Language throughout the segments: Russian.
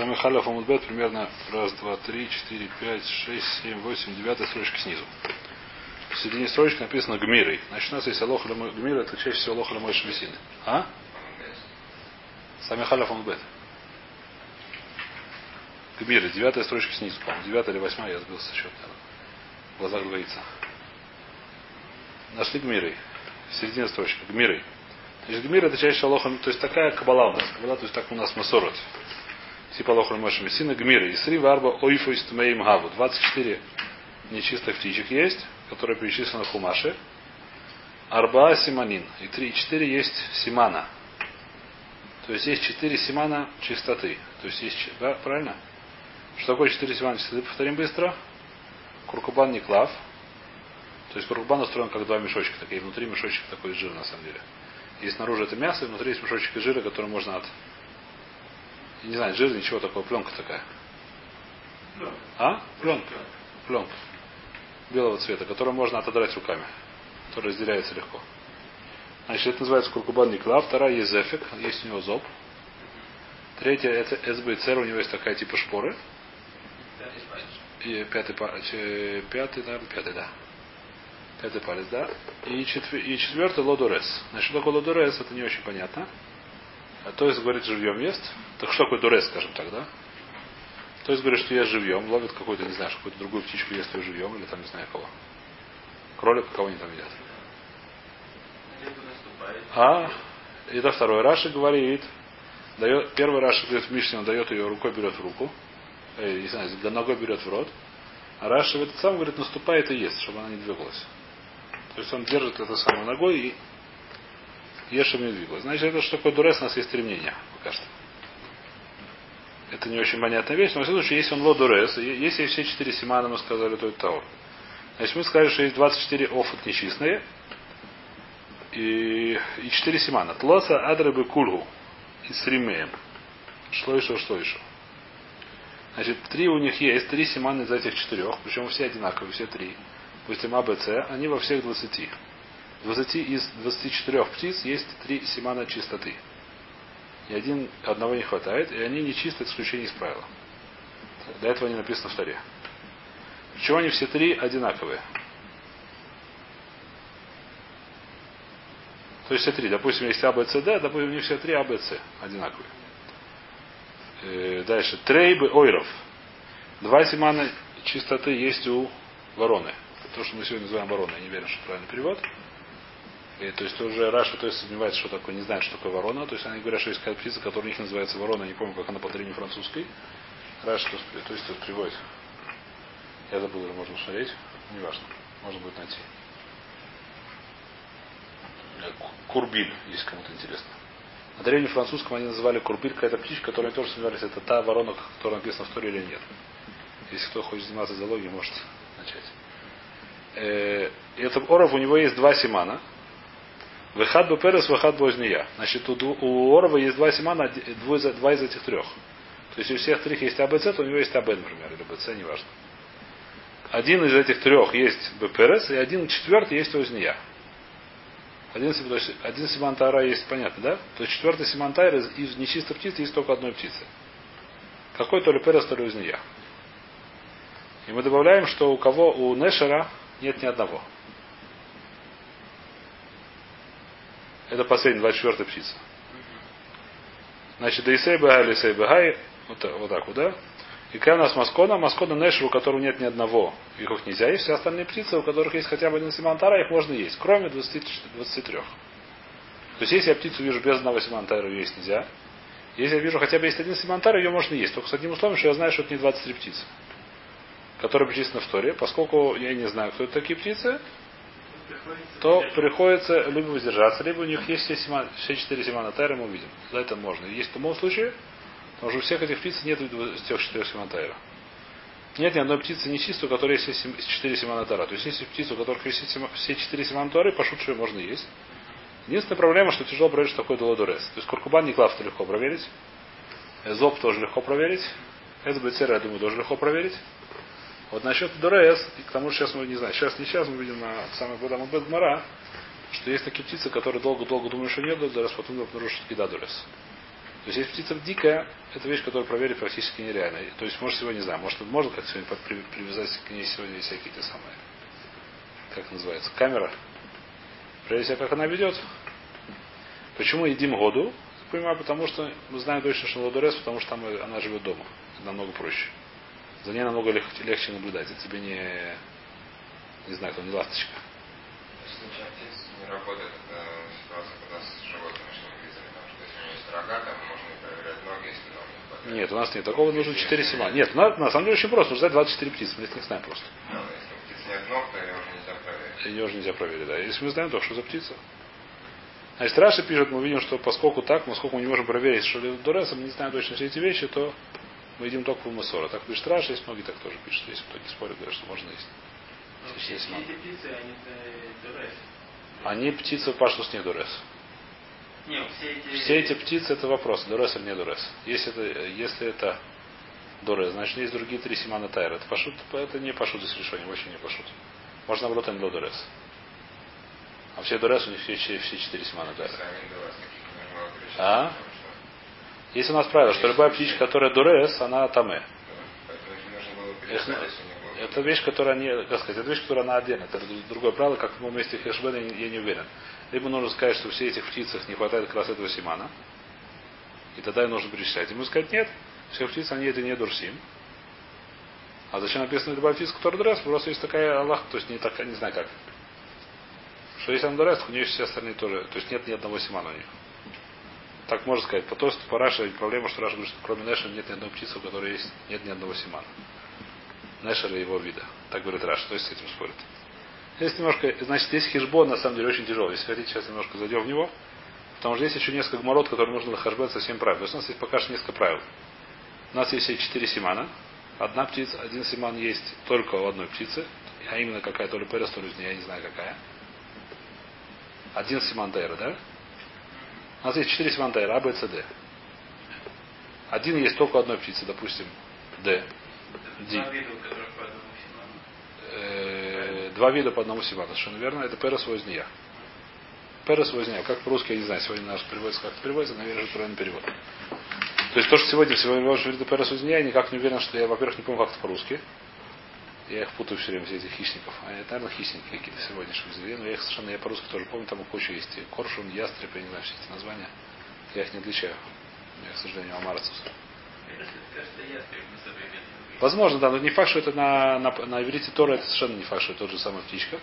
Сами халев амудбет примерно раз, два, три, четыре, пять, шесть, семь, восемь, девятая строчка снизу. В середине строчки написано гмирой. Значит, у нас есть алоха гмира, это чаще всего алоха мой шмесин. А? Сами халев амудбет. Гмиры, девятая строчка снизу, по-моему. Девятая или восьмая, я сбился счет. В глазах двоится. Нашли гмирой. Середина строчки. Гмирой. Значит, гмир это чаще алоха, то есть такая кабала у нас. Кабала, то есть так у нас масорот Лохра Моша Мессина, Гмира. Исри Варба Ойфу Истмеим Гаву. 24 нечистых птичек есть, которые перечислены в Хумаше. Арба Симанин. И 3 и 4 есть Симана. То есть есть 4 Симана чистоты. То есть есть, да, правильно? Что такое 4 Симана чистоты? Повторим быстро. Куркубан Никлав. То есть куркубан устроен как два мешочка. Такие внутри мешочек такой жир на самом деле. И снаружи это мясо, и внутри есть мешочек жира, который можно от не знаю, жир, ничего такого, пленка такая. А? Пленка. Пленка. Белого цвета, которую можно отодрать руками. Которая разделяется легко. Значит, это называется куркубан никла. Вторая есть зефик, есть у него зоб. Третья это СБЦР, у него есть такая типа шпоры. И пятый, пятый, да, пятый, да. Пятый палец, да. И, четвер... и четвертый лодорес. Значит, что такое лодорес, это не очень понятно. А то есть говорит, живьем ест. Так что такое дурес, скажем так, да? То есть говорит, что ест живьем, ловит какую-то, не знаю, какую-то другую птичку, ест ее живьем, или там не знаю кого. Кролика, кого они там едят. А, это второй Раши говорит, дает, первый Раши говорит Мишне, он дает ее рукой, берет в руку, э, не знаю, ногой берет в рот, а Раши в этот сам говорит, наступает и ест, чтобы она не двигалась. То есть он держит это самой ногой и Ешем двигалась. Значит, это что такое дурес, у нас есть стремление пока что. Это не очень понятная вещь, но в всяком случае, если он лодурес, если все четыре симана мы сказали, то это таур. Значит, мы сказали, что есть 24 офот нечистые и, и 4 симана. Тлоса адрабы кульгу и сримеем. Шло еще, шло еще. Значит, три у них есть, три симана из этих четырех, причем все одинаковые, все три. Допустим, АБЦ, они во всех 20. 20 из 24 птиц есть три семана чистоты. И один, одного не хватает, и они не чисты, исключение из правила. Для этого не написано в таре. Причем они все три одинаковые. То есть все три. Допустим, есть А, Б, С, Д, допустим, них все три А, Б, С одинаковые. Э, дальше. Трейбы ойров. Два семана чистоты есть у вороны. То, что мы сегодня называем вороной. Я не верю, что правильный перевод. И, то есть уже Раша то есть сомневается, что такое, не знает, что такое ворона. То есть они говорят, что есть какая-то птица, которая у них называется ворона, не помню, как она по древней французской. Раша то, то есть приводит. Я забыл, уже можно смотреть. Неважно. Можно будет найти. Курбиль, если кому-то интересно. На древнем французском они называли курбиль, какая-то птичка, которая тоже сомневались, это та ворона, которая написана в Торе или нет. Если кто хочет заниматься зоологией, может начать. Э, это оров у него есть два симана. Вехад бы перес, вехад бозния. Значит, у, у Орова есть два симана, два из этих трех. То есть у всех трех есть АБЦ, то у него есть АБ, например, или БЦ, неважно. Один из этих трех есть БПРС, и один четвертый есть озния. Один, есть, один симан тайра есть, понятно, да? То есть четвертый симан тайра из, нечистой птицы есть только одной птицы. Какой то ли перес, то ли узния. И мы добавляем, что у кого у Нешера нет ни одного. Это последняя, 24-я птица. Значит, Дейсей Бахай, Лисей Бахай, вот, вот так вот, да? И какая у нас Маскона? Маскона Нешер, у которого нет ни одного, их их нельзя есть. Все остальные птицы, у которых есть хотя бы один Симантара, их можно есть, кроме 20, 23. То есть, если я птицу вижу без одного Симантара, ее есть нельзя. Если я вижу хотя бы есть один Симантар, ее можно есть. Только с одним условием, что я знаю, что это не 23 птицы, которые причислены в Торе. Поскольку я не знаю, кто это такие птицы, то приходится либо воздержаться, либо у них есть все, сима, все четыре симана мы увидим. За это можно. Есть в том случае, потому что у всех этих птиц нет тех четырех симана. Нет ни одной птицы нечистой, у которой есть четыре симана. То есть есть птицы, у которых есть все четыре симана тайра, пошут, что можно есть. Единственная проблема, что тяжело проверить, что такое долодорес. То есть куркубан не клав легко проверить. Зоб тоже легко проверить. СБЦР, я думаю, тоже легко проверить. Вот насчет Дорес, к тому же сейчас мы не знаем, сейчас не сейчас мы видим на самых годах Бедмара, что есть такие птицы, которые долго-долго думают, что нет Дорес, потом обнаружат, что да Дорес. То есть если птица дикая, это вещь, которую проверить практически нереально. То есть, может, сегодня, не знаю, может, можно как сегодня привязать к ней сегодня всякие те самые, как называется, камера. Проверить себя, как она ведет. Почему едим году? Понимаю, потому что мы знаем точно, что Ладурес, потому что там она живет дома. Намного проще. За ней намного легче, легче наблюдать. Это тебе не, не знаю, кто не ласточка. не работает эта ситуация, когда с животными, что мы видели, потому что если у него есть рога, там можно проверять ноги, если ноги Нет, у нас нет. Такого нужно 4 сема. Нет, на, на самом деле очень просто. Нужно взять 24 птицы. Мы их не знаем просто. Ну, если у птицы нет ног, то ее уже нельзя проверить. Ее уже нельзя проверить, да. Если мы знаем, то что за птица? Значит, Раши пишет, мы видим, что поскольку так, поскольку мы не можем проверить, что ли Дуреса, мы не знаем точно все эти вещи, то мы едим только в Масора. Так пишет Раши, есть многие так тоже пишут. Если кто не спорит, говорят, что можно есть. Но все, все эти птицы, они Дурес. Они птицы паштус не Дурес. Нет, все эти... Все эти птицы это вопрос, Дурес или не Дурес. Если это, если это Дурес, значит есть другие три Симана Тайра. Это, пашут, это не пашут из решения, вообще не пашут. Можно наоборот им Дурес. А все Дурес у них все, все, все четыре Симана Тайра. А? Есть у нас правило, что любая птичка, которая Дурес, она Таме. Это вещь, которая не, как сказать, это вещь, которая она отдельно. Это другое правило, как в месте Хешбена, я не уверен. Либо нужно сказать, что все этих птицах не хватает как раз этого симана. И тогда им нужно перечислять. Ему сказать, нет, все птицы, они это не дурсим. А зачем написано любая птица, которая дурес? Просто есть такая Аллах, то есть не такая, не знаю как. Что если она дурес, у нее все остальные тоже. То есть нет ни одного симана у них. Так можно сказать. По то, что по Раше проблема, что Раша говорит, что кроме Неша нет ни одной птицы, у которой есть, нет ни одного симана. Нешера его вида. Так говорит Раш. То есть с этим спорит. Здесь немножко, значит, здесь хижбон на самом деле очень тяжелый. Если хотите, сейчас немножко зайдем в него. Потому что здесь еще несколько мород, которые нужно хашбет совсем правил. То есть у нас есть пока что несколько правил. У нас есть четыре симана. Одна птица, один симан есть только у одной птицы. А именно какая, то ли перес, то ли я не знаю какая. Один симан тайра, да? У нас есть четыре симан тайра, А, Б, С, Д. Один есть только у одной птицы, допустим, Д. Ди. Э, два вида по одному симану. Совершенно верно. Это перес возния. Перес возния. Как по-русски, я не знаю, сегодня наш переводится, как это переводится, наверное, это правильный перевод. То есть то, что сегодня сегодня говорит перес возния, я никак не уверен, что я, во-первых, не помню, как это по-русски. Я их путаю все время, все этих хищников. А это, наверное, хищники какие-то сегодняшние зверей. Но я их совершенно, я по-русски тоже помню, там куча есть. Коршун, ястреб, я не знаю все эти названия. Я их не отличаю. Я, к сожалению, амарцус. Возможно, да, но не факт, что это на, на, на иврите Тора, это совершенно не факт, что это тот же самый птичка.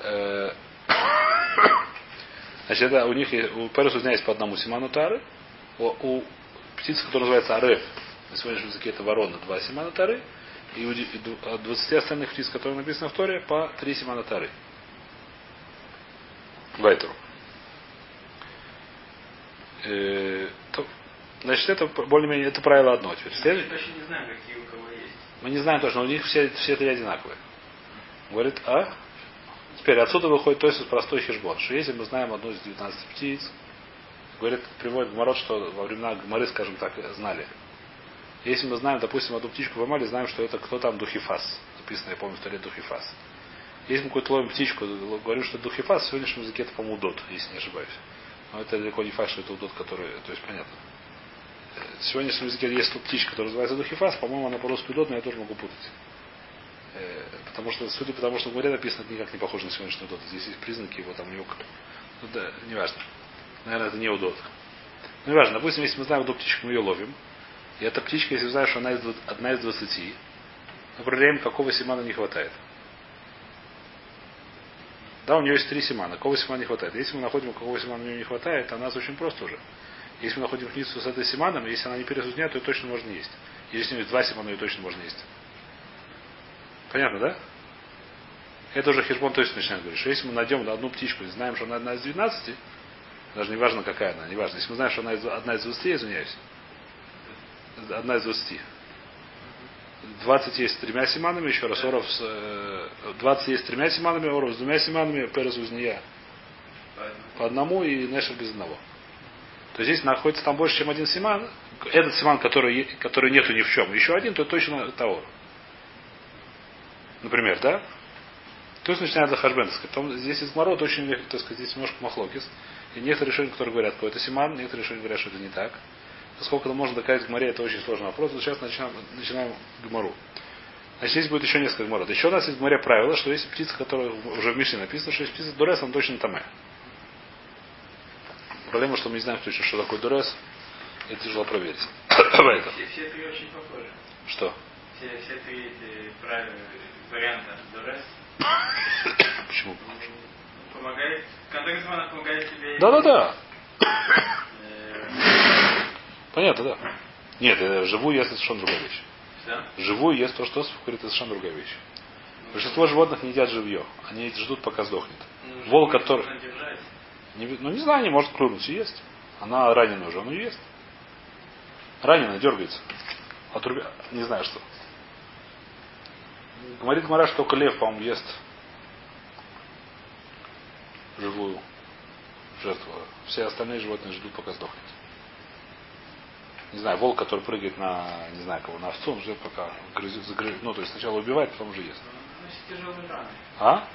Э, значит, это у них у Перес у есть по одному симану тары. У, у птицы, которая называется ареф, на сегодняшнем языке это ворона, два симана тары. И у 20 остальных птиц, которые написаны в Торе, по три симана тары. Вайтеру. Э, Значит, это более-менее это правило одно. Теперь. Мы не знаем, какие у кого есть. Мы не знаем точно, у них все, все три одинаковые. Говорит, а? Теперь отсюда выходит то есть простой хижбон, что если мы знаем одну из 19 птиц, говорит, приводит Гмарот, что во времена Гмары, скажем так, знали. Если мы знаем, допустим, одну птичку Амале, знаем, что это кто там Духифас. Записано, я помню, в Торе Духифас. Если мы какую-то ловим птичку, говорим, что Духифас, в сегодняшнем языке это, по-моему, удот, если не ошибаюсь. Но это далеко не факт, что это удот, который, то есть понятно в сегодняшнем языке есть птичка, которая называется духифас, по-моему, она по-русски удот, но я тоже могу путать. Э, потому что, судя по тому, что в море написано, это никак не похоже на сегодняшний удот. Здесь есть признаки его там юг. Ну да, неважно. Наверное, это не удот. Ну, неважно. Допустим, если мы знаем одну птичку, мы ее ловим. И эта птичка, если знаешь, что она из, одна из двадцати, мы проверяем, какого симана не хватает. Да, у нее есть три симана. Какого симана не хватает? Если мы находим, какого симана у нее не хватает, то нас очень просто уже. Если мы находим птицу с этой симаном, если она не пересудня, то ее точно можно есть. Если с ней два симана, ее точно можно есть. Понятно, да? Это уже хижбон точно начинает говорить, что если мы найдем одну птичку и знаем, что она одна из 12, даже не важно, какая она, не важно. Если мы знаем, что она одна из 20, извиняюсь, одна из 20. 20 есть с тремя симанами, еще раз, оров с, 20 есть с тремя симанами, оров с двумя симанами, перес узния по одному и нешер без одного то здесь находится там больше, чем один симан. Этот симан, который, который нету ни в чем, еще один, то точно того. Например, да? То есть начинает за хашбен. Здесь из мород очень, так сказать, здесь немножко махлокис. И некоторые решения, которые говорят, что это симан, некоторые решения говорят, что это не так. Насколько это можно доказать в море, это очень сложный вопрос. Сейчас начинаем, начинаем гмору. Значит, здесь будет еще несколько гморот. Еще у нас есть в море правило, что если птица, которая уже в Мишне написано, что есть птица Дурес, он точно таме. Проблема, что мы не знаем точно, что такое Дурес. Это тяжело проверить. Все, все три очень похожи. Что? Все, все три эти правила, варианта Дорес Почему? помогает. Контекст она помогает тебе. Да-да-да. Понятно, да. Нет, э, живую ест это совершенно другая вещь. Да? Живую ест то, что говорит, это совершенно другая вещь. Большинство животных не едят живье. Они ждут, пока сдохнет. Ну, Волк, который-. Не, ну не знаю, не может клюнуть и есть. Она ранена уже, он ее ест. Раненая, дергается. Отрубя... Не знаю что. Говорит Гмара, что только лев, по-моему, ест живую жертву. Все остальные животные ждут, пока сдохнет. Не знаю, волк, который прыгает на, не знаю кого, на овцу, он ждет, пока грызет, загрызет. Ну, то есть сначала убивает, потом уже ест. А?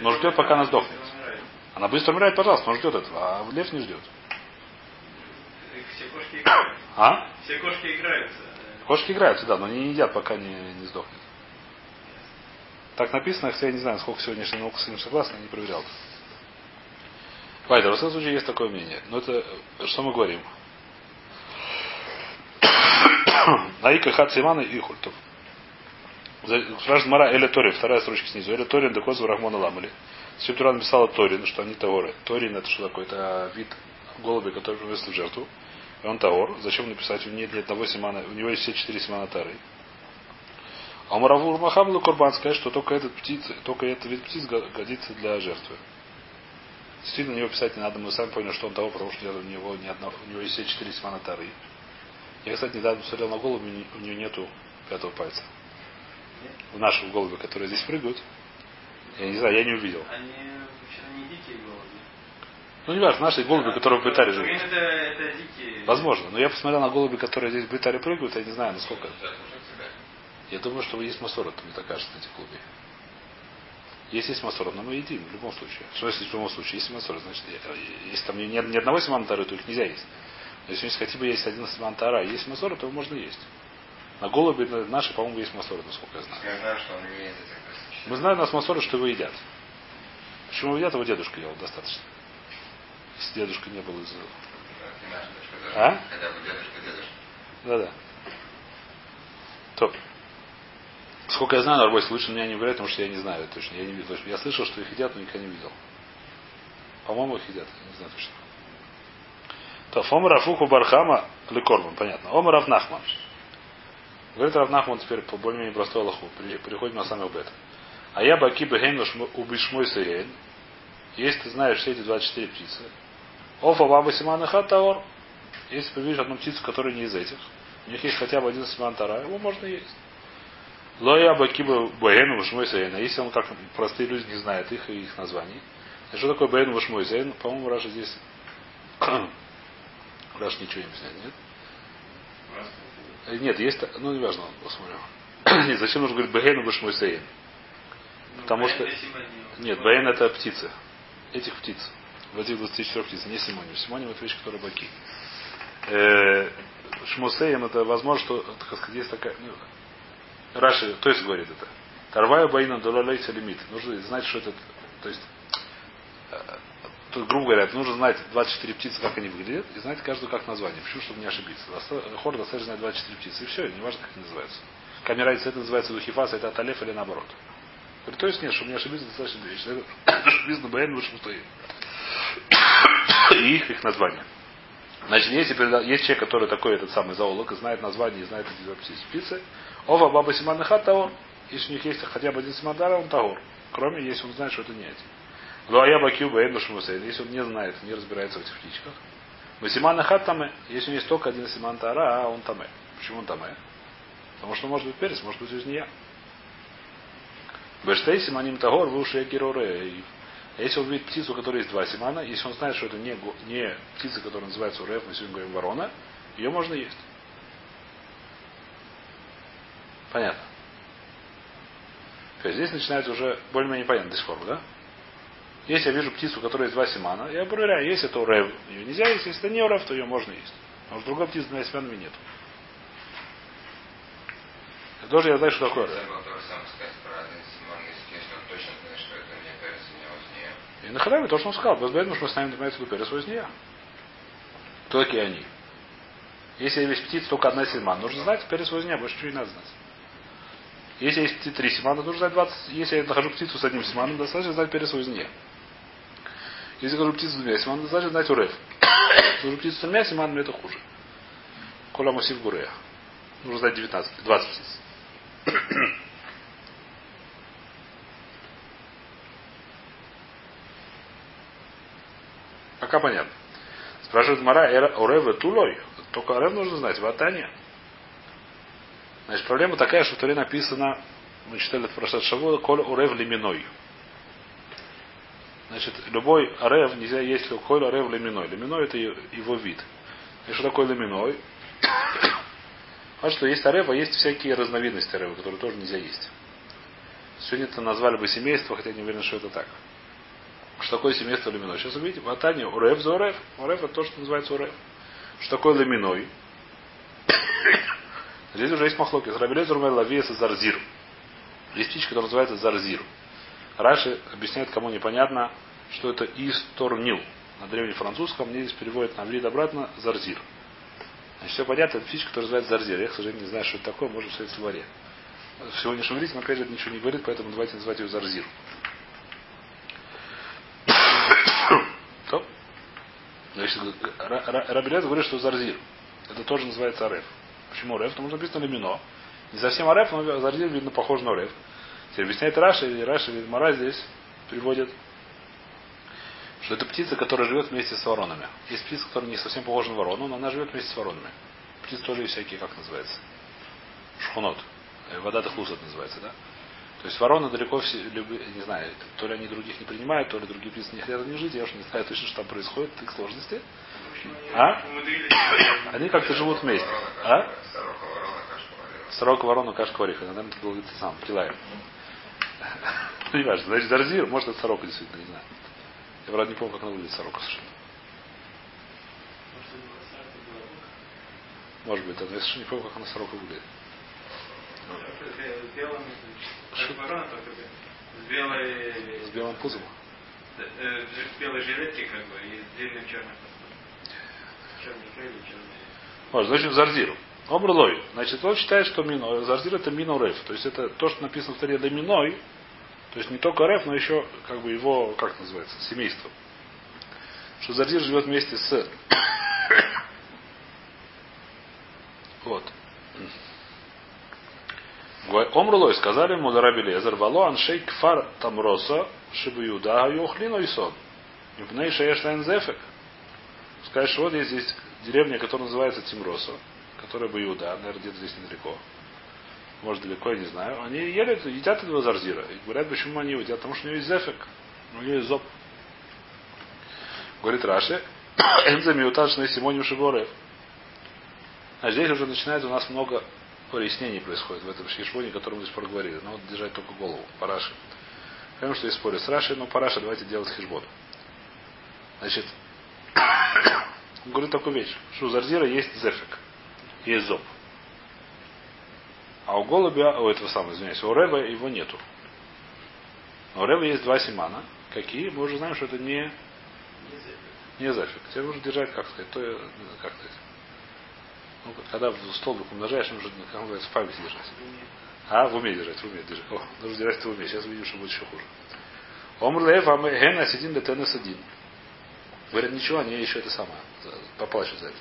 Но ждет, пока она сдохнет. Она быстро умирает, пожалуйста, он ждет этого, а лев не ждет. Все кошки играют. А? Все кошки играются. Кошки играют сюда, но они не едят, пока не, не сдохнет. Так написано, хотя я не знаю, сколько сегодняшняя наука с этим согласна, не проверял. Вайдер, в этом случае есть такое мнение. Но это что мы говорим? Наика Хацимана и Хультов. Спрашивает Мара Эля Торин, вторая строчка снизу. Эля Торин, Декозу Рахмона Ламали. Септура написала Торин, что они Таоры. Торин это что такое? Это вид голуби, который приносит в жертву. И он Таор. Зачем написать? У него нет ни одного симана, у него есть все четыре симана Тары. А Маравур Махамла Курбан сказать, что только этот птиц, только этот вид птиц го- годится для жертвы. Действительно, на него писать не надо, мы сами поняли, что он того, потому что у него, ни одного, у него есть все четыре симана Тары. Я, кстати, недавно посмотрел на голову, у нее нету пятого пальца. У наших голуби, которые здесь прыгают, я не знаю, я не увидел. Они вообще не дикие голуби. Ну, не важно, наши голуби, которые в Бетаре живут. Это, это дикие. Возможно. Но я посмотрел на голуби, которые здесь в Бетаре прыгают, я не знаю, насколько. Я думаю, что есть масорот, мне так кажется, на этих голубей. Если есть масорот, но мы едим в любом случае. Что если в любом случае? Если масорот, значит, если там ни, ни одного симантара, то их нельзя есть. Если есть хотя бы есть один симантара, и есть масорот, то его можно есть. На голуби на- наши, по-моему, есть масорот, насколько я знаю. Я знаю, что он не ест. Мы знаем, у нас масорот, что его едят. Почему его едят, его дедушка ел достаточно. Если дедушка не был из... А? Да-да. То. Сколько я знаю, Нарбойс лучше меня не говорят, потому что я не знаю точно. Я не видел. Я слышал, что их едят, но никогда не видел. По-моему, их едят. Я не знаю точно. То, Фом Рафуху Бархама Лекорбан, понятно. Ом Рафнахман. Говорит Рафнахман теперь по более-менее простой. При- Переходим на самый бета. А я баки бегейн убишмой сырейн. Если ты знаешь все эти 24 птицы. Офа баба симана хатаор. Если ты видишь одну птицу, которая не из этих, у них есть хотя бы один симан тара, его можно есть. Лоя бакиба баэну вашмой сейна. Если он как простые люди не знают их и их названий. А что такое баэну вашмой сейн? По-моему, Раша здесь Раша ничего не объясняет, нет? Э, Нет, есть, ну, неважно, посмотрим. Нет, зачем нужно говорить баэну вашмой сейн? Ну, Потому что- Нет, баэн это птицы. Этих птиц. В этих 24 птиц, не симоним. Симоним это вещь, которая баки. Э, Шмусеем это возможно, что, так сказать, есть такая... Ну, Раши, то есть говорит это. Тарваю баина долалейся лимит. Нужно знать, что это... То есть, грубо говоря, нужно знать 24 птицы, как они выглядят, и знать каждую как название. Почему, чтобы не ошибиться. Хор достаточно знать 24 птицы, и все, и неважно, как они называются. Камера это называется духифас, это аталеф или наоборот. Говорит, то есть нет, чтобы не ошибиться, достаточно две вещи. Написано Баэн выше стоит. И их, их название. Значит, если переда- есть человек, который такой этот самый зоолог, и знает название, и знает эти птицы, птицы, ова баба симан хат таор, если у них есть хотя бы один симандара, он таор. Кроме, если он знает, что это не эти. Ну, а я бакю баэн шмусейн, если он не знает, не разбирается в этих птичках. Масиман хат таме, если у него есть только один симан тара, а он таме. Почему он таме? Потому что может быть перец, может быть не я. Бештей симаним тагор, уши героре. Если он видит птицу, у которой есть два симана, если он знает, что это не, не птица, которая называется урев, мы сегодня говорим ворона, ее можно есть. Понятно. То есть здесь начинается уже более-менее понятно до сих пор, да? Если я вижу птицу, у которой есть два симана, я проверяю, если это урев, ее нельзя есть, если это не урев, то ее можно есть. Потому что другой птицы с двумя семенами нет. И тоже я знаю, что такое. Я узнея. И на халяве то, что он сказал. Без что мы ставим имеется в виду перец возния. Кто такие они? Если есть птица только одна симан, нужно знать перец возня, больше ничего не надо знать. Если есть три симана, нужно знать 20. Если я нахожу птицу с одним симаном, достаточно знать перец возня. Если нахожу птицу с двумя симанами, достаточно знать урев. Если нахожу птицу с тремя симанами, это хуже. Коля Мусив Гурея. Нужно знать 19, 20 птиц. Пока понятно. Спрашивает Мара, Ореве Тулой. Только Орев нужно знать, Ватания. Значит, проблема такая, что в Торе написано, мы читали это в прошлый Коль Орев Лиминой. Значит, любой Орев нельзя есть Коль Орев Лиминой. Лиминой это его вид. И что такое Лиминой? А что есть Орева, есть всякие разновидности Орева, которые тоже нельзя есть. Сегодня это назвали бы семейство, хотя не уверен, что это так. Что такое семейство лиминой? Сейчас увидите, в Атане урев за урев. Урев это то, что называется урев. Что такое лиминой? Здесь уже есть махлоки. Рабелезер лавиеса зарзир. Есть птичка, которая называется зарзир. Раши объясняет, кому непонятно, что это исторнил. На древнефранцузском мне здесь переводят на врид обратно зарзир. Значит, все понятно, это птичка, которая называется зарзир. Я, к сожалению, не знаю, что это такое, может в словаре. В сегодняшнем опять же, это ничего не говорит, поэтому давайте называть ее зарзир. Значит, Рабелез говорит, что זרזיר. Это тоже называется עורב. Почему עורב? Потому что написано למינו. Не совсем עורב, но זרזיר, видно, похож на עורב. Теперь объясняет Раши, и Раши и Гемара здесь приводит, что это птица, которая живет вместе с воронами. Есть птица, которая не совсем похожа на ворону, но она живет вместе с воронами. Птицы тоже есть всякие, как называется? שכנות. Э, вода Дахлусат называется, да? То есть вороны далеко все, не знаю, то ли они других не принимают, то ли другие птицы не хотят не жить. Я уж не знаю точно, что там происходит, их сложности. А? Они как-то живут вместе. А? Сорока, ворона, кашка, вариха. Наверное, это был сам, Килаев. Не важно. Значит, Дарзир, может, это сорока действительно, не знаю. Я, правда, не помню, как она выглядит, сорока совершенно. Может быть, я совершенно не помню, как она сорока выглядит. С белой... С белым пузом? С белой жилетки, как бы, и с длинным черным Черный крылья, черные... Может, значит, Зарзиру. Омрлой. Значит, он считает, что мино, Зарзир это мино реф. То есть это то, что написано в таре доминой, то есть не только реф, но еще как бы его, как называется, семейство. Что Зарзир живет вместе с вот. Омрулой сказали ему Раби Лезер, вало аншей кфар тамроса, шибу юда, юхлину и сон. Мипней шеешлайн зефек. Что вот есть здесь деревня, которая называется Тимроса, которая бы Иуда, наверное, где-то здесь недалеко. Может, далеко, я не знаю. Они ели, едят этого зарзира. И говорят, почему они едят? Потому что у него есть зефек, у него есть зоб. Говорит Раши, Энза Миуташный Симоним Шиборев. А здесь уже начинается у нас много пояснений происходит в этом шишбоне, о котором мы до сих пор говорили. Но вот держать только голову. Параши. Понимаем, что есть споры с Рашей, но Параша давайте делать хижбон. Значит, говорит такую вещь, что у Зарзира есть зефик, есть зоб. А у голубя, у этого самого, извиняюсь, у Рева его нету. Но у Рева есть два симана. Какие? Мы уже знаем, что это не, не зефик. Теперь нужно держать, как сказать, то, как сказать, ну, когда в столбик умножаешь, нужно, как называется, в памяти держать. А, в уме держать, в уме держать. О, нужно держать в уме. Сейчас увидим, что будет еще хуже. Омрлеев ген сидин детенес один. Говорят, ничего, они еще это самое. Поплачут за это.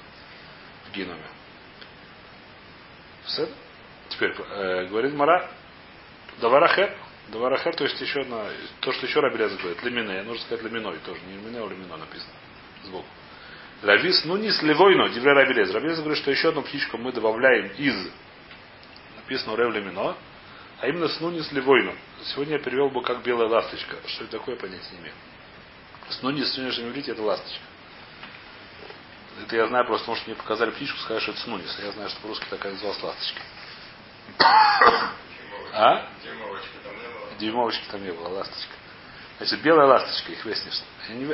В геноме. Все? Теперь, э, говорит Мара, Даварахер, Даварахер, то есть еще одна, то, что еще Рабелез говорит, лемине, нужно сказать леминой тоже, не лемине, а лемино написано сбоку. Лавис, ну не сливойно, дивре Рабелез. Рабелез говорит, что еще одну птичку мы добавляем из, написано Рев Лемино, а именно с нуни сливойно. Сегодня я перевел бы как белая ласточка. Что это такое, понятия не имею. Снуни в сегодняшнем иврите это ласточка. Это я знаю просто, потому что мне показали птичку, сказали, что это снунис. Я знаю, что по-русски такая называлась ласточка. А? Дюймовочки там не было, ласточка. Значит, белая ласточка, их вестнешь.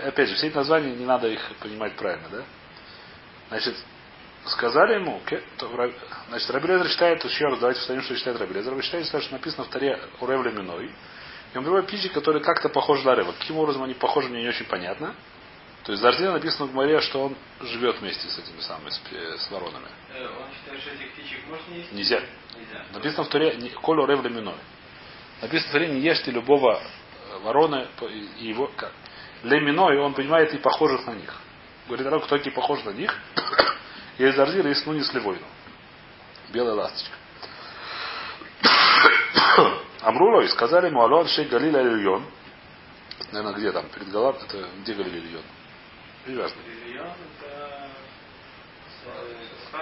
Опять же, все эти названия не надо их понимать правильно, да? Значит, сказали ему, то значит, Рабелезер считает, еще раз давайте встанем, что считает Рабелезер. Вы считаете, что написано в таре Уревле Миной. И он приводит птичек, которые как-то похожи на Рева. Каким образом они похожи, мне не очень понятно. То есть Зарзина написано в море, что он живет вместе с этими самыми, с, пе- с воронами. Э, Он считает, что этих птичек можно есть? Нельзя. Нельзя. Написано в Туре не- Колю Миной. Написано в Туре, не ешьте любого э, ворона и его как. Ле Миной, он понимает и похожих на них. Говорит, народ, кто такие похожи на них? Есть Зарзира, есть Нуни с Левойну. Белая ласточка. Амрулой сказали ему, Алон Шей Галиля Ильон. Наверное, где там? Перед Галат, это где Ильон? Не важно.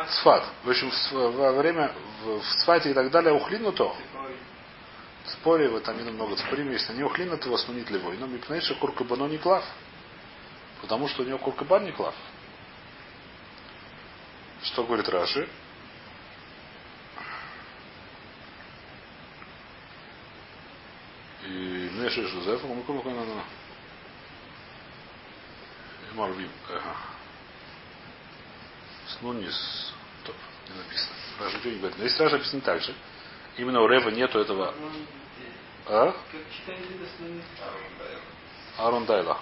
Сфат. В общем, во время в, в Сфате и так далее ухлинуто. Споре, вот там много спорим, если не ухлинут его снунит левой. Но мипнейша куркабано не клав. Потому что у него куркабан не клав. Что говорит Раши? И мне что что за это? Мы кому на Марвим. Ага. Снунис. Топ. Не написано. Раши ничего не говорит. Но если Раши написано так же, именно у Рева нету этого. ну, А? Арон Дайла.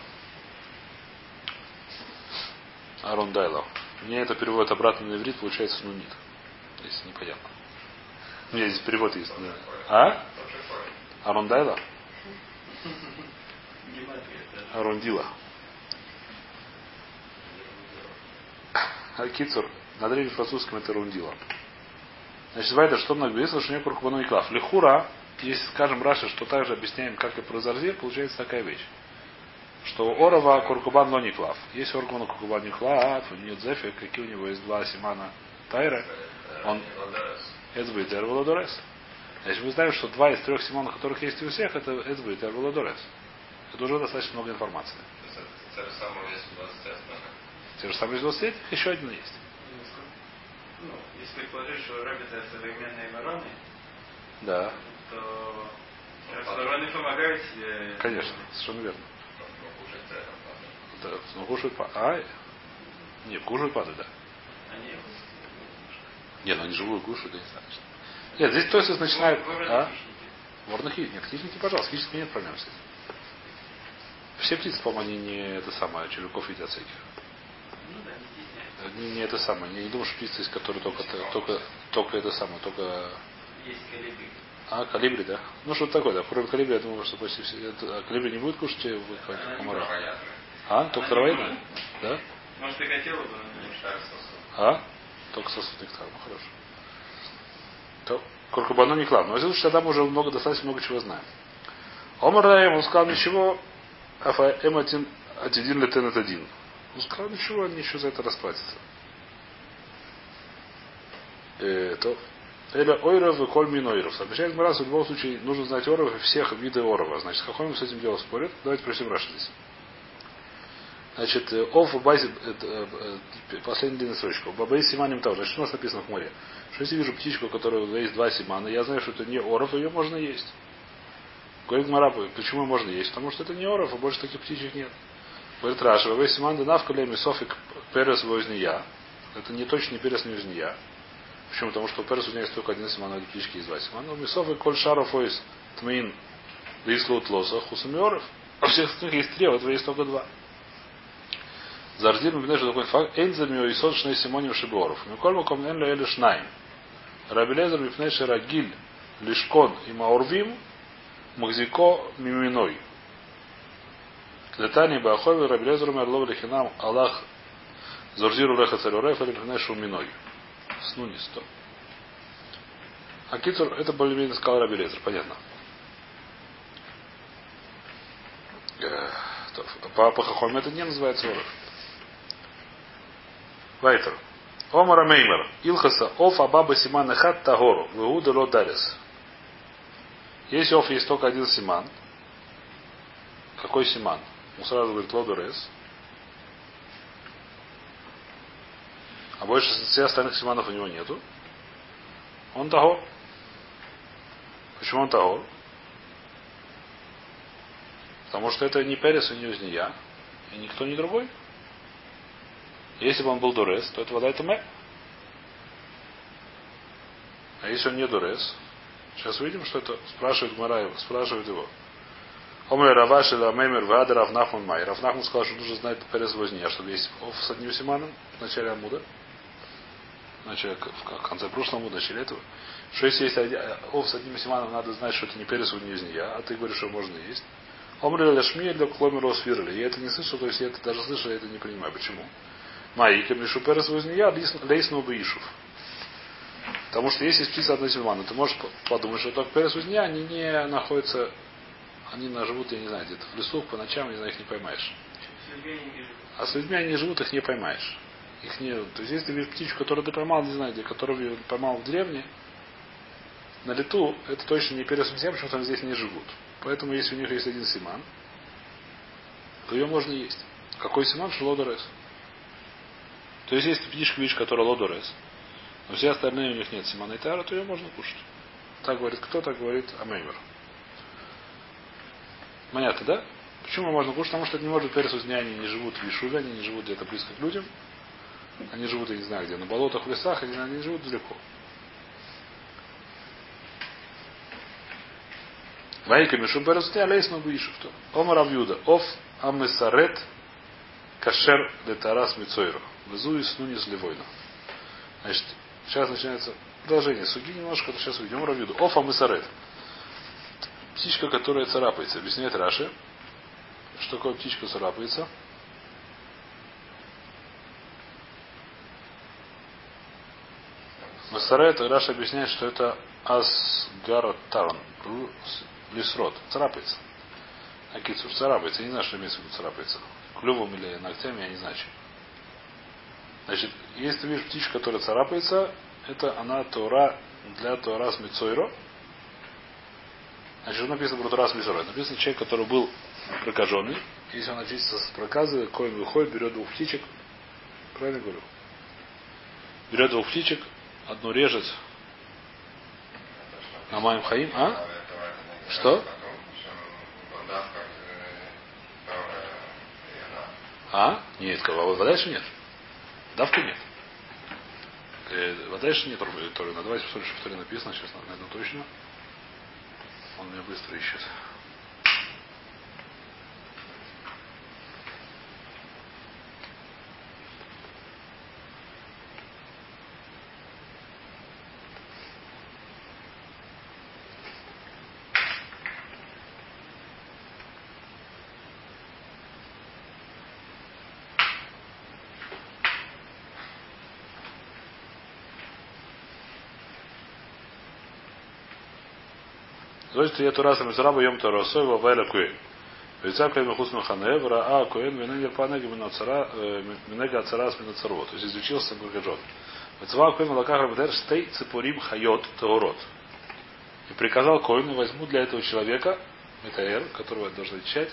Арон Дайла. Мне это перевод обратно на иврит, получается нунит. Если непонятно. У меня здесь перевод есть. да. А? Арон Дайла? Гематрия, да. Арон Дила. А Кицур, на древнем французском это рундила. Значит, Вайдер, что много говорится, что у куркубану и клав. Лихура, если скажем Раши, что также объясняем, как и про Зарзир, получается такая вещь. Что у Орова куркубан но не клав. Есть Оргману куркубан не клав, у него Зефи, какие у него есть два Симана Тайра, он Эцбейтер Володорес. Значит, мы знаем, что два из трех Симонов, которых есть у всех, это Эцбейтер Володорес. Это уже достаточно много информации. Самые есть 20 лет, Те же самые 20 еще один есть. Ну, если предположить, что робот это современные вороны, Да, то раз вороны помогают себе. конечно, совершенно верно. но. Да, ну, кушают па- А? Нет, кушают падают, да. Они Нет, ну они живую кушают, я не знаю. что. Нет, здесь то есть начинает. Вороны А? хищники. Ворны хищники. Нет, хищники, пожалуйста, хищники нет проблем с этим. Все птицы, по-моему, они не это самое, червяков едят всяких. Не не это самое. Я не думаю, что птицы есть, которые только, только, только это самое, только Есть колибри. А, калибри, да? Ну, что такое, да. Кроме калибри, я думаю, что почти все. а калибри не будет кушать в комара. А? Только травоядная? Да? Может, и хотела бы, но не Нектар сосуд. А? Только сосуд нектар. Ну, хорошо. То, Куркубану не клав. Но в случае тогда мы уже много, достаточно много чего знаем. Омар Раем, он сказал, ничего, афа эм один, один летен это Он сказал, ничего, они еще за это расплатятся. Э, то, Эля ойров и коль мин ойров. Обещает раз в любом случае нужно знать оров и всех виды орова. Значит, какой с этим делом спорят? Давайте прочтем Раши здесь. Значит, э, оф в базе, э, э, последняя длинная строчка. Бабай симаним того. Значит, что у нас написано в море? Что если вижу птичку, у которой есть два симана, я знаю, что это не оров, ее можно есть. Говорит Марапа, почему можно есть? Потому что это не оров, а больше таких птичек нет. Говорит Раша, бабай симан денавка леми софик перес возния. Это не точно не перес не возния. Почему? Потому что у перес возния есть только один симан, а у птички есть два симана. У мисоф и коль шаров ойс тмин лислут лоса хусамиоров. А всех остальных есть три, а у этого есть только два. Мы что такой факт. Энзами и сочный симоним шиборов. Миколь маком эн ле шнайм. Рабелезер мипней шерагиль лишкон и маурвим махзико миминой. Летани бахови рабелезер мерлов лихинам Аллах Зорзиру леха царюреф или мипней шуминой. Снуни сто. А Китур, это более-менее сказал Рабелезер, понятно. Э, По, Хахоме это не называется оров. Вайтер. Омара Меймер. Илхаса оф абаба симан хат тагору. Веуда ло дарис. Если оф есть только один симан. Какой симан? Он сразу говорит лодорес. А больше всех остальных симанов у него нету. Он тагор. Почему он тагор? Потому что это не Перес и не Узния. И никто не другой. Если бы он был Дурес, то это вода это Мэ. А если он не дурес, сейчас увидим, что это спрашивает Марай, спрашивает его. Омле Раваш или Амемер Вада Равнахман Май. Равнахман сказал, что нужно знать Перес Возния, чтобы есть оф с одним симаном в начале Амуда. В, начале, в конце прошлого Амуда, начале этого. Что если есть оф с одним симаном, надо знать, что это не Перес Возния, а ты говоришь, что можно есть. Омрили Лашми для Кломеру Сфирли. Я это не слышал, то есть я это даже слышал, я это не понимаю. Почему? Маика Мишу Перес Возния, Лейсну Баишев. Потому что если есть птица одной сильмана, ты можешь подумать, что только Перес Возния, они не находятся, они живут, я не знаю, где-то в лесу, по ночам, не знаю, их не поймаешь. А с людьми они живут, их не поймаешь. Их не... То есть, если ты видишь птичку, которую ты поймал, не знаю, где, которую поймал в деревне, на лету, это точно не перес всем, потому что они здесь не живут. Поэтому, если у них есть один симан, то ее можно есть. Какой симан? Что лодорес. То есть, если ты птичка видишь, которая лодорес, но все остальные у них нет симана и тара, то ее можно кушать. Так говорит кто? Так говорит Амеймер. Понятно, да? Почему можно кушать? Потому что это не может пересу дня, они не живут в Ишуве, они не живут где-то близко к людям. Они живут, я не знаю где, на болотах, в лесах, они, они живут далеко. Вайка Мишум Березутя, Лейсну Бишуфту. Омар Авьюда. Оф Амесарет Кашер Летарас Мицойру. Везу и снунис Левойна. Значит, сейчас начинается продолжение суги немножко, сейчас увидим Равьюду. Оф Амесарет. Птичка, которая царапается. Объясняет Раши. Что такое птичка царапается? Масарет Раша объясняет, что это асгаротарн, лисрод, царапается. Акицур царапается. Я не знаю, что имеется в виду царапается. Клювом или ногтями, я не знаю. Чем. Значит, если ты видишь птичку, которая царапается, это она Тора для Тора с Мицойро. Значит, написано про Тора с Мицойро. Написано человек, который был прокаженный. Если он очистится с проказы, коин выходит, берет двух птичек. Правильно говорю? Берет двух птичек, одну режет. На моем хаим, а? Что? А? Нет, вода еще нет. Давка нет. Э, вода нет, Торы. Давайте посмотрим, что в Торе написано. Сейчас найду точно. Он меня быстро ищет. Зойт я тураса мисраба йом тарасой ва вайла куэн. Вейца куэн махус махане, вра а куэн менегер панеги минацара, менега ацарас минацаро. То есть изучился Гургаджон. Вейцва куэн малаках рабдер стей цепурим хайот таурот. И приказал Коину, возьму для этого человека, Метаэр, которого я должен отвечать,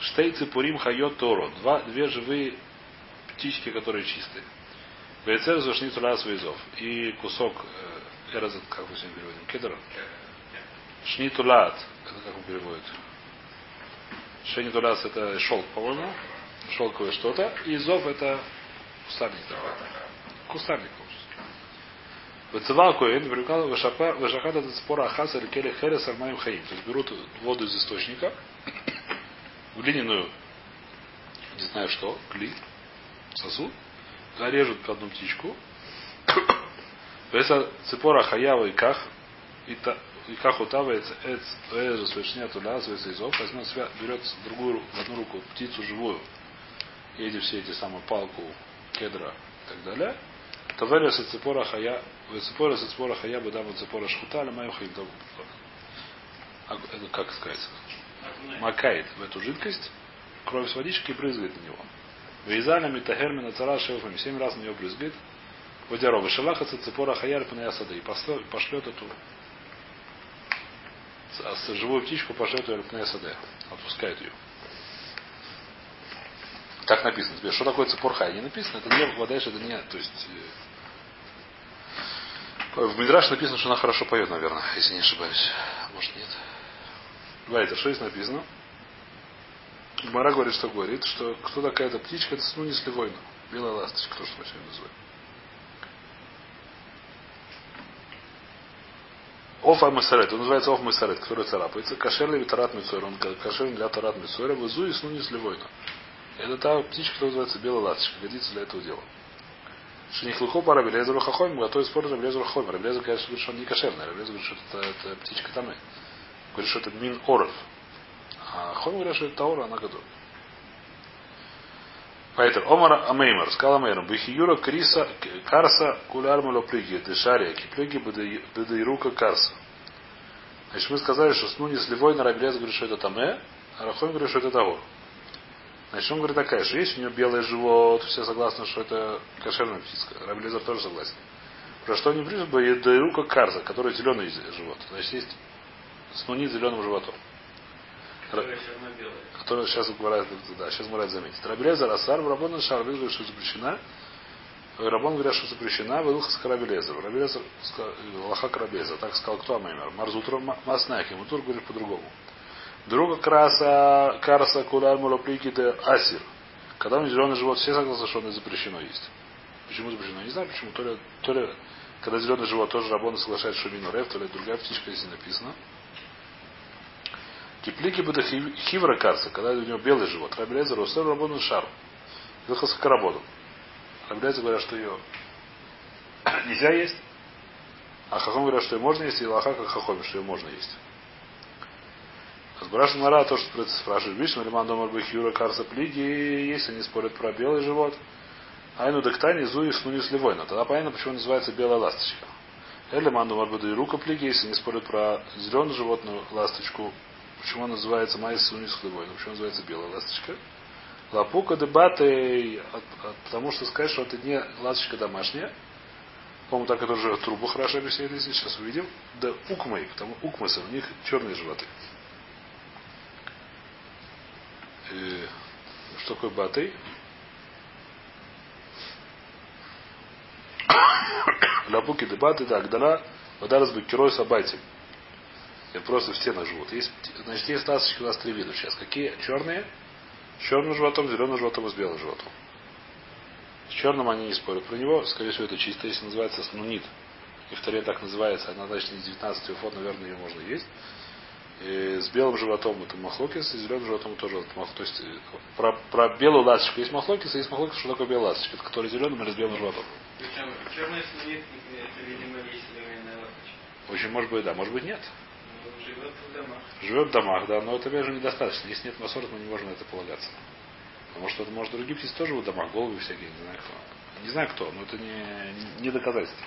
штей цепурим хайот таурот. Два, две живые птички, которые чистые. Вейцер зашнит раз вейзов. И кусок эразет, как мы сегодня переводим, кедр. Шнитулат. Это как он переводит? Шнитулат это шелк, по-моему. Шелковое что-то. И зов это кустарник. Кустарник. Вецевал Коэн привлекал Вашахада спора или Келе Херес Армаем Хаим. То есть берут воду из источника, глиняную, не знаю что, кли, сосуд, зарежут по одну птичку. Веса цепора хаява и ках, и и как утавается эц эзу свечня туля изов, возьмет себя, берет другую в одну руку птицу живую, эти все эти самые палку кедра и так далее, верес цепора хая, цепора цепора хая бы даму цепора шхута, але моим хаим это как сказать, макает в эту жидкость, кровь с водичкой и брызгает на него. Вейзаля митахермина цара шелфами, семь раз на него брызгает. Водярова шалахаться цепора хаяр панаясада и пошлет эту а живую птичку пошлет ее СД. Отпускает ее. Так написано. Теперь, что такое цепорхай? Не написано, это не обладаешь, это не. То есть э, в Мидраш написано, что она хорошо поет, наверное, если не ошибаюсь. Может нет. Вайта, что здесь написано? Мара говорит, что говорит, что кто такая эта птичка, это ну не сливойна. Белая ласточка, то, что мы сегодня Оф Амасарет, он называется Оф Масарет, который царапается. Кашер ли Тарат Мицойр, он кашер для Тарат Мицойра, вызу и сну не сливойна. Это та птичка, которая называется белая ласточка, годится для этого дела. Шенихлуху по Рабелезеру Хахойм, готовит спор Рабелезеру Хахойм. Рабелезер, конечно, говорит, что он не кошерный. Рабелезер говорит, что это, это птичка там. Говорит, что это мин оров. А Хойм говорит, что это Таура, она готова. Поэтому Омар Амеймар, сказал Амеймар, Бихиюра Криса Карса Кулярмуло Плиги, Дешария, Киплиги Бедайрука Карса. Значит, мы сказали, что снуни сливой на Рабелез говорит, что это Таме, а Рахойм говорит, что это Таур. Значит, он говорит такая, что есть у него белый живот, все согласны, что это кошерная птица. Рабелезер тоже согласен. Про что они говорят, бы Едайрука Карса, который зеленый живот. Значит, есть снуни с зеленым животом. Которая все равно белая. Который сейчас говорят, да, сейчас говорят заметить. Рабелезер Асар, в Рабон Шар, говорит, что запрещена. Рабон говорят, что запрещена, вылха с Карабелезер. Рабелезер, Лаха Карабелезер. Так сказал кто Амеймер? Марзутр Маснахи. Мутур говорит по-другому. Друга краса, карса, кулар, мулоплики, асир. Когда у него зеленый живот, все согласны, что он запрещено есть. Почему запрещено? Не знаю почему. То ли, то ли когда зеленый живот тоже Рабона соглашается, что вино рев, то ли другая птичка, если написано. Киплики бы хивра карса, когда у него белый живот. Рабелезер, Русер, Рабону Шар. Выход с карабоном. Рабелезер говорят, что ее нельзя есть. А Хахом говорят, что ее можно есть, и Лаха как Хахом, что ее можно есть. Спрашивает Мара, то, что спрашивает Бишна, Лиман Домар Бахюра Карса Плиги, если они спорят про белый живот, Айну Дектани, Зуи, Снуни Сливойна. Тогда понятно, почему называется белая ласточка. Марбаду и Рука Плиги, если они спорят про зеленую животную ласточку, почему она называется Майс Суни Сливойна, почему называется белая ласточка. Лапука дебаты, потому что сказать, что это не ласточка домашняя, по-моему, та, которая живет в трубах, хорошо объясняет, сейчас увидим. Да укмой, потому укмасы, у них черные животы. Э, что такое баты? Лабуки дебаты, да, Агдала, вода разбекерой сабайте. Это просто в стенах живут. Есть, значит, есть ласточки у нас три вида сейчас. Какие? Черные, с черным животом, зеленым животом и с белым животом. С черным они не спорят про него. Скорее всего, это чисто, если называется снунит. И в таре так называется. Она, значит, из 19 фот, наверное, ее можно есть. И с белым животом это махлокис, и с зеленым животом тоже это махлокис. То есть э, про, про белую ласточку есть махлокис, а есть махлокис, что такое белая ласточка, это который зеленым или с белым животом. Причем черный слонит, это, видимо, есть современная ласточка. Очень может быть, да, может быть нет. Живет в домах. Да, но это даже недостаточно. Если нет масорот, мы не можем на это полагаться. Потому что может другие птицы тоже в домах, голуби всякие, не знаю кто. Не знаю кто, но это не, не доказательство.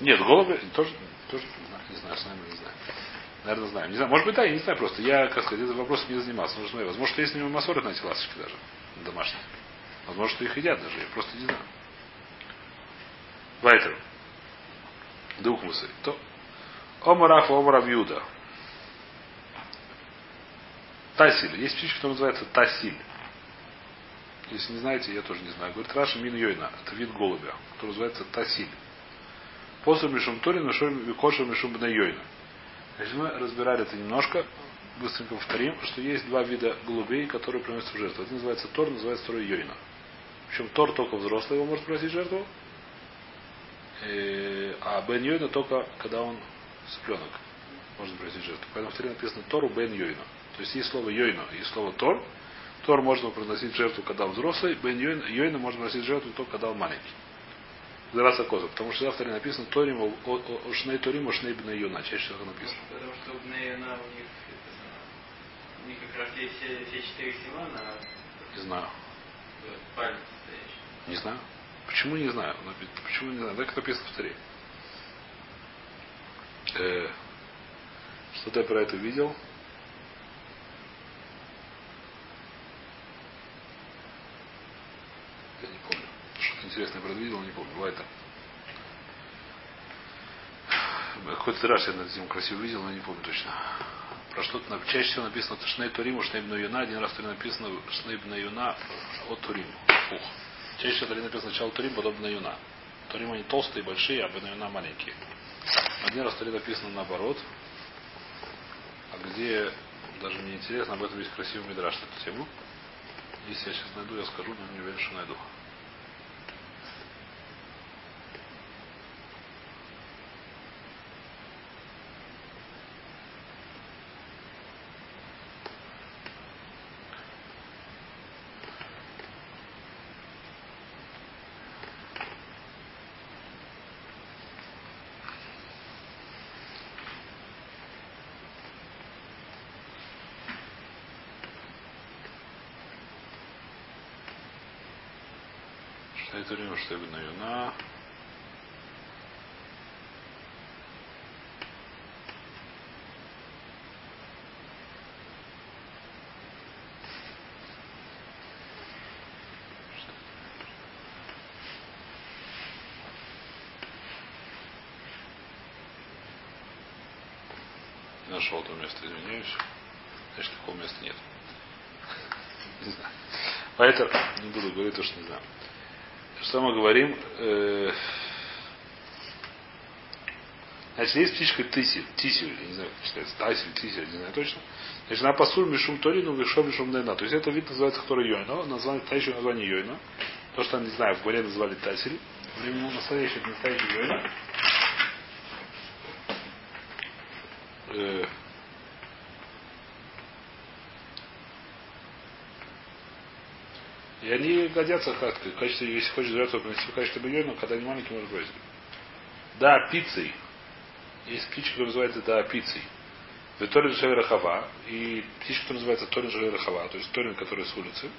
Нет, голуби тоже, тоже не знаю, с нами не знаю. Наверное, знаем. Не знаю. Может быть, да, я не знаю просто. Я, как сказать, этот вопрос не занимался. Нужно. Возможно, что есть на нем масоры на эти ласточки даже. Домашние. Возможно, что их едят даже. Я просто не знаю. Вайтер. Дукмусы. То. Омараф Омарав Юда. Тасиль. Есть птичка, которая называется Тасиль. Если не знаете, я тоже не знаю. Говорит Раша Мин Йойна. Это вид голубя, который называется Тасиль. После Мишум Турин, Коша Мишум Йойна. Значит, мы разбирали это немножко, быстренько повторим, что есть два вида голубей, которые приносят в жертву. Один называется Тор, называется второй Йойна. Причем Тор только взрослый его может приносить в жертву, а Бен Йойна только когда он цыпленок может приносить жертву. Поэтому в Торе написано Тору Бен Йойна. То есть есть слово Йойна и слово Тор. Тор можно приносить жертву, когда он взрослый, Бен Йойна, Йойна можно приносить жертву только когда он маленький. Зараса коза. Потому что завтра написано Торим, о Шней Торим, о Шней Бен Йона. Чаще всего написано. Потому что в Нейна у них, это, у них как раз есть все, четыре Симана, Не знаю. Не знаю. Почему не знаю? Почему не знаю? Так написано в Таре. Э, что-то я про это видел. Я не помню. Что-то интересное про это видел, не помню. Так. Какой-то тираж я над этим красиво видел, но не помню точно. Про что-то чаще всего написано Шней Туриму, Шней Юна. Один раз Туре написано Шней Юна от Туриму. Фух. Чаще всего написано сначала Турим, потом на Юна. Турим они толстые, большие, а Юна маленькие. Один раз Туре написано наоборот. А где, даже мне интересно, об этом есть красивый мидраж на эту тему. Если я сейчас найду, я скажу, но не уверен, что найду. Что я на юна. Нашел то место, извиняюсь. Значит, такого места нет. Не знаю. Поэтому не буду говорить то, что не знаю. Что мы говорим? Э, Значит, есть птичка тысиль, тисиль, я не знаю, как читается, тасиль, тисиль, не знаю точно. Значит, она пасуль мишум торину, мишом мишум нейна. То есть это вид называется, который йойна, название, настоящее название йойна. То, что, не знаю, в горе называли тасиль. Временно настоящий, настоящий йойна. И они годятся как в качестве, если хочешь жертву принести в качестве бульона, когда они маленькие, можешь бросить. Да, пиццей. Есть птичка, которая называется да, пиццей. Торин Шевера И птичка, которая называется Торин Шевера то есть Торин, который с улицы.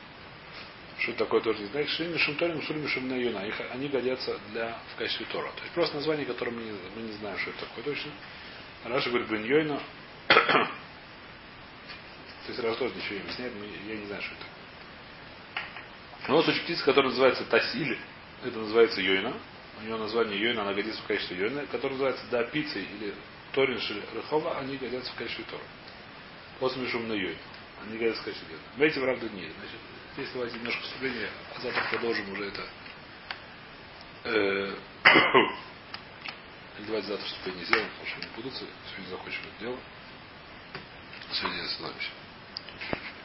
Что такое тоже не знаешь. Шим Мишум Торин, Шим Мишум Наюна. Их, они годятся для, в качестве Тора. То есть просто название, которое мы не, мы не знаем, что это такое точно. Раша говорит Бен Йойна. То есть Раша тоже ничего не объясняет, я не знаю, что это. Но вот случае птица, которая называется Тасиль, это называется Йойна. У него название Йойна, она годится в качестве Йойна, которая называется Да Пиццей или Торин Рыхова, они годятся в качестве Тора. После на Йойна. Они годятся в качестве Йойна. В эти, правда, нет. Значит, здесь давайте немножко вступление, а завтра продолжим уже это. Э, давайте завтра вступление сделаем, потому что не будут, сегодня закончим это дело. Сегодня остановимся.